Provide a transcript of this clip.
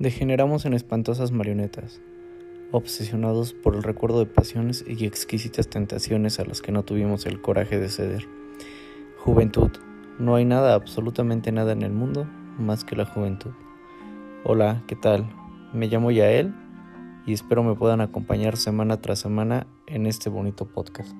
Degeneramos en espantosas marionetas, obsesionados por el recuerdo de pasiones y exquisitas tentaciones a las que no tuvimos el coraje de ceder. Juventud. No hay nada, absolutamente nada en el mundo más que la juventud. Hola, ¿qué tal? Me llamo Yael y espero me puedan acompañar semana tras semana en este bonito podcast.